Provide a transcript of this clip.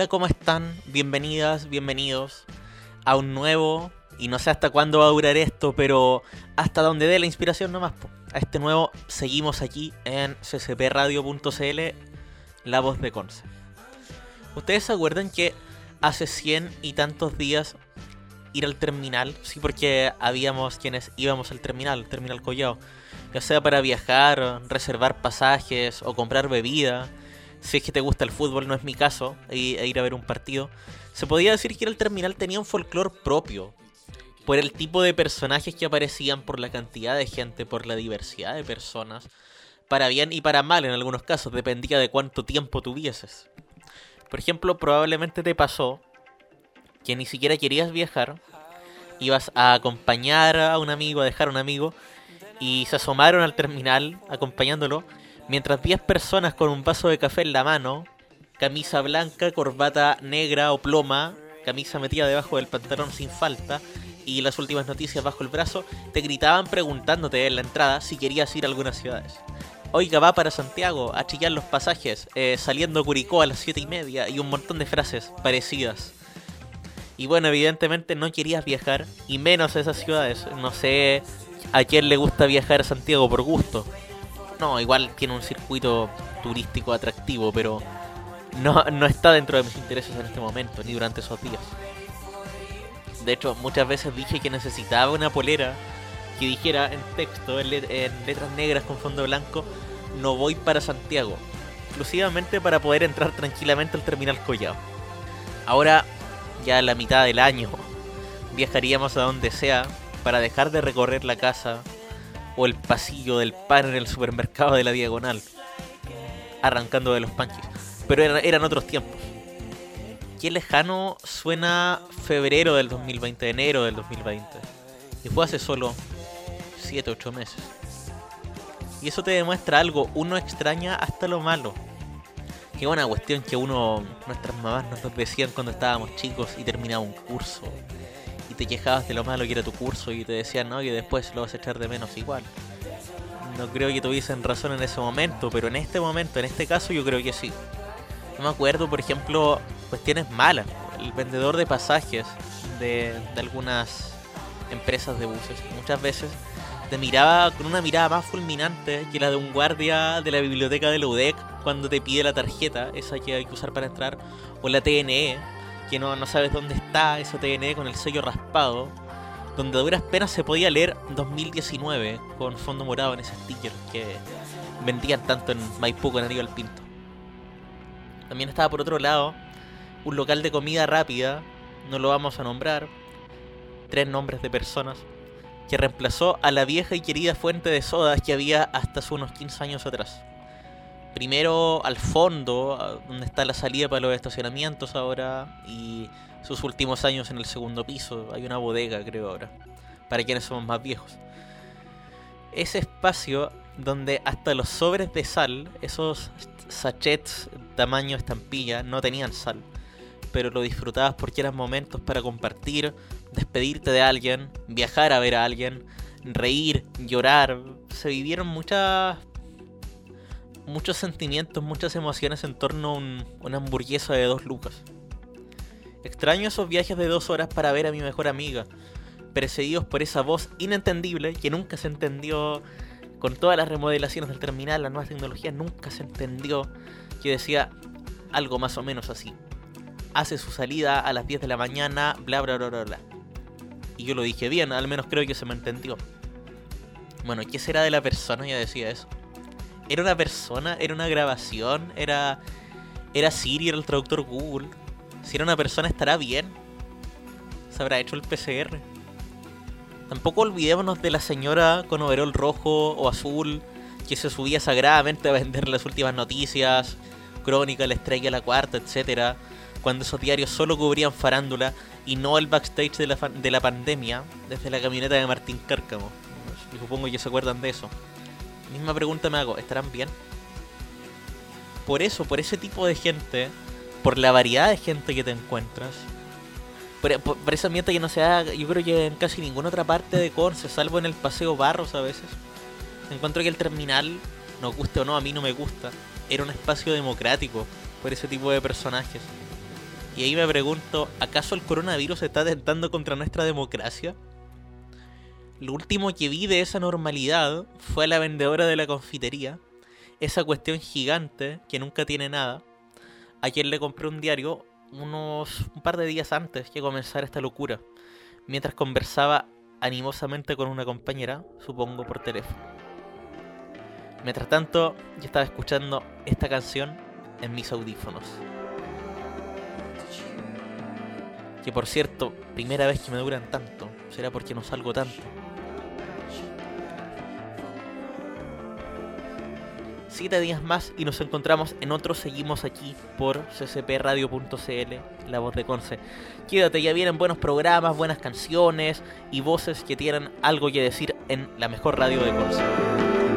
Hola, ¿cómo están? Bienvenidas, bienvenidos a un nuevo, y no sé hasta cuándo va a durar esto, pero hasta donde dé la inspiración nomás. Po. A este nuevo seguimos aquí en ccpradio.cl, La Voz de Conce. ¿Ustedes se acuerdan que hace 100 y tantos días ir al terminal? Sí, porque habíamos quienes íbamos al terminal, terminal Collao. Ya sea para viajar, reservar pasajes o comprar bebida si es que te gusta el fútbol, no es mi caso, e, ir a ver un partido, se podía decir que el terminal tenía un folclore propio, por el tipo de personajes que aparecían, por la cantidad de gente, por la diversidad de personas, para bien y para mal en algunos casos, dependía de cuánto tiempo tuvieses. Por ejemplo, probablemente te pasó que ni siquiera querías viajar, ibas a acompañar a un amigo, a dejar a un amigo, y se asomaron al terminal acompañándolo mientras 10 personas con un vaso de café en la mano, camisa blanca, corbata negra o ploma, camisa metida debajo del pantalón sin falta y las últimas noticias bajo el brazo, te gritaban preguntándote en la entrada si querías ir a algunas ciudades. Oiga, va para Santiago, a chillar los pasajes, eh, saliendo Curicó a las 7 y media y un montón de frases parecidas. Y bueno, evidentemente no querías viajar, y menos a esas ciudades. No sé a quién le gusta viajar a Santiago por gusto. No, igual tiene un circuito turístico atractivo, pero no, no está dentro de mis intereses en este momento, ni durante esos días. De hecho, muchas veces dije que necesitaba una polera que dijera en texto, en, letras negras con fondo blanco, no voy para Santiago, exclusivamente para poder entrar tranquilamente al terminal Collao. Ahora, ya a la mitad del año, viajaríamos a donde sea para dejar de recorrer la casa o el pasillo del pan en el supermercado de la diagonal, arrancando de los panches. Pero eran, otros tiempos. Qué lejano suena febrero del 2020, enero del 2020. Y fue hace solo 7, 8 meses. Y eso te demuestra algo, uno extraña hasta lo malo. Qué buena cuestión que uno, nuestras mamás nos decían cuando estábamos chicos y terminaba un curso y te quejabas de lo malo que era tu curso y te decían, no, que después lo vas a echar de menos igual. No creo que tuviesen razón en ese momento, pero en este momento, en este caso, yo creo que sí. Yo me acuerdo, por ejemplo, cuestiones malas. El vendedor de pasajes de, de algunas empresas de buses, muchas veces te miraba con una mirada más fulminante que la de un guardia de la biblioteca de UDEC cuando te pide la tarjeta, esa que hay que usar para entrar, o la TNE, que no, no sabes dónde está esa TNE con el sello raspado, donde a duras penas se podía leer 2019 con fondo morado en ese sticker que vendían tanto en Maipú con Aníbal Pinto. También estaba por otro lado un local de comida rápida, no lo vamos a nombrar, tres nombres de personas, que reemplazó a la vieja y querida fuente de sodas que había hasta hace unos 15 años atrás primero al fondo, donde está la salida para los estacionamientos ahora, y sus últimos años en el segundo piso. Hay una bodega, creo ahora, para quienes somos más viejos. Ese espacio donde hasta los sobres de sal, esos sachets tamaño estampilla, no tenían sal, pero lo disfrutabas porque eran momentos para compartir, despedirte de alguien, viajar a ver a alguien, reír, llorar. Se vivieron muchas muchos sentimientos, muchas emociones en torno a una hamburguesa de dos lucas. Extraño esos viajes de dos horas para ver a mi mejor amiga, precedidos por esa voz inentendible que nunca se entendió con todas las remodelaciones del terminal, las nuevas tecnologías, nunca se entendió que decía algo más o menos así. Hace su salida a las 10 de la mañana, bla bla bla bla bla. Y yo lo dije bien, al menos creo que se me entendió. Bueno, ¿qué será de la persona? Ya decía eso. ¿Era una persona? ¿Era una grabación? ¿Era, era Siri? ¿Era el traductor Google? Si era una persona, ¿estará bien? ¿Se habrá hecho el PCR? Tampoco olvidémonos de la señora con overol rojo o azul que se subía sagradamente a vender las últimas noticias, Crónica, La Estrella, La Cuarta, etcétera, cuando esos diarios solo cubrían farándula y no el backstage de la, de la pandemia desde la camioneta de Martín Cárcamo. Supongo que se acuerdan de eso. Misma pregunta me hago, ¿estarán bien? Por eso, por ese tipo de gente, por la variedad de gente que te encuentras, por, por, ese ambiente que no se da, yo creo que en casi ninguna otra parte de Corse, salvo en el Paseo Barros a veces, encuentro que el terminal, nos guste o no, a mí no me gusta, era un espacio democrático por ese tipo de personajes. Y ahí me pregunto, ¿acaso el coronavirus está atentando contra nuestra democracia? Lo último que vi de esa normalidad fue a la vendedora de la confitería, esa cuestión gigante que nunca tiene nada, a quien le compré un diario unos un par de días antes que comenzara esta locura, mientras conversaba animosamente con una compañera, supongo por teléfono. Mientras tanto, yo estaba escuchando esta canción en mis audífonos. Que por cierto, primera vez que me duran tanto, será porque no salgo tanto. Siete días más y nos encontramos en otro Seguimos aquí por ccpradio.cl, la voz de Conce. Quédate, ya vienen buenos programas, buenas canciones y voces que tienen algo que decir en la mejor radio de Conce.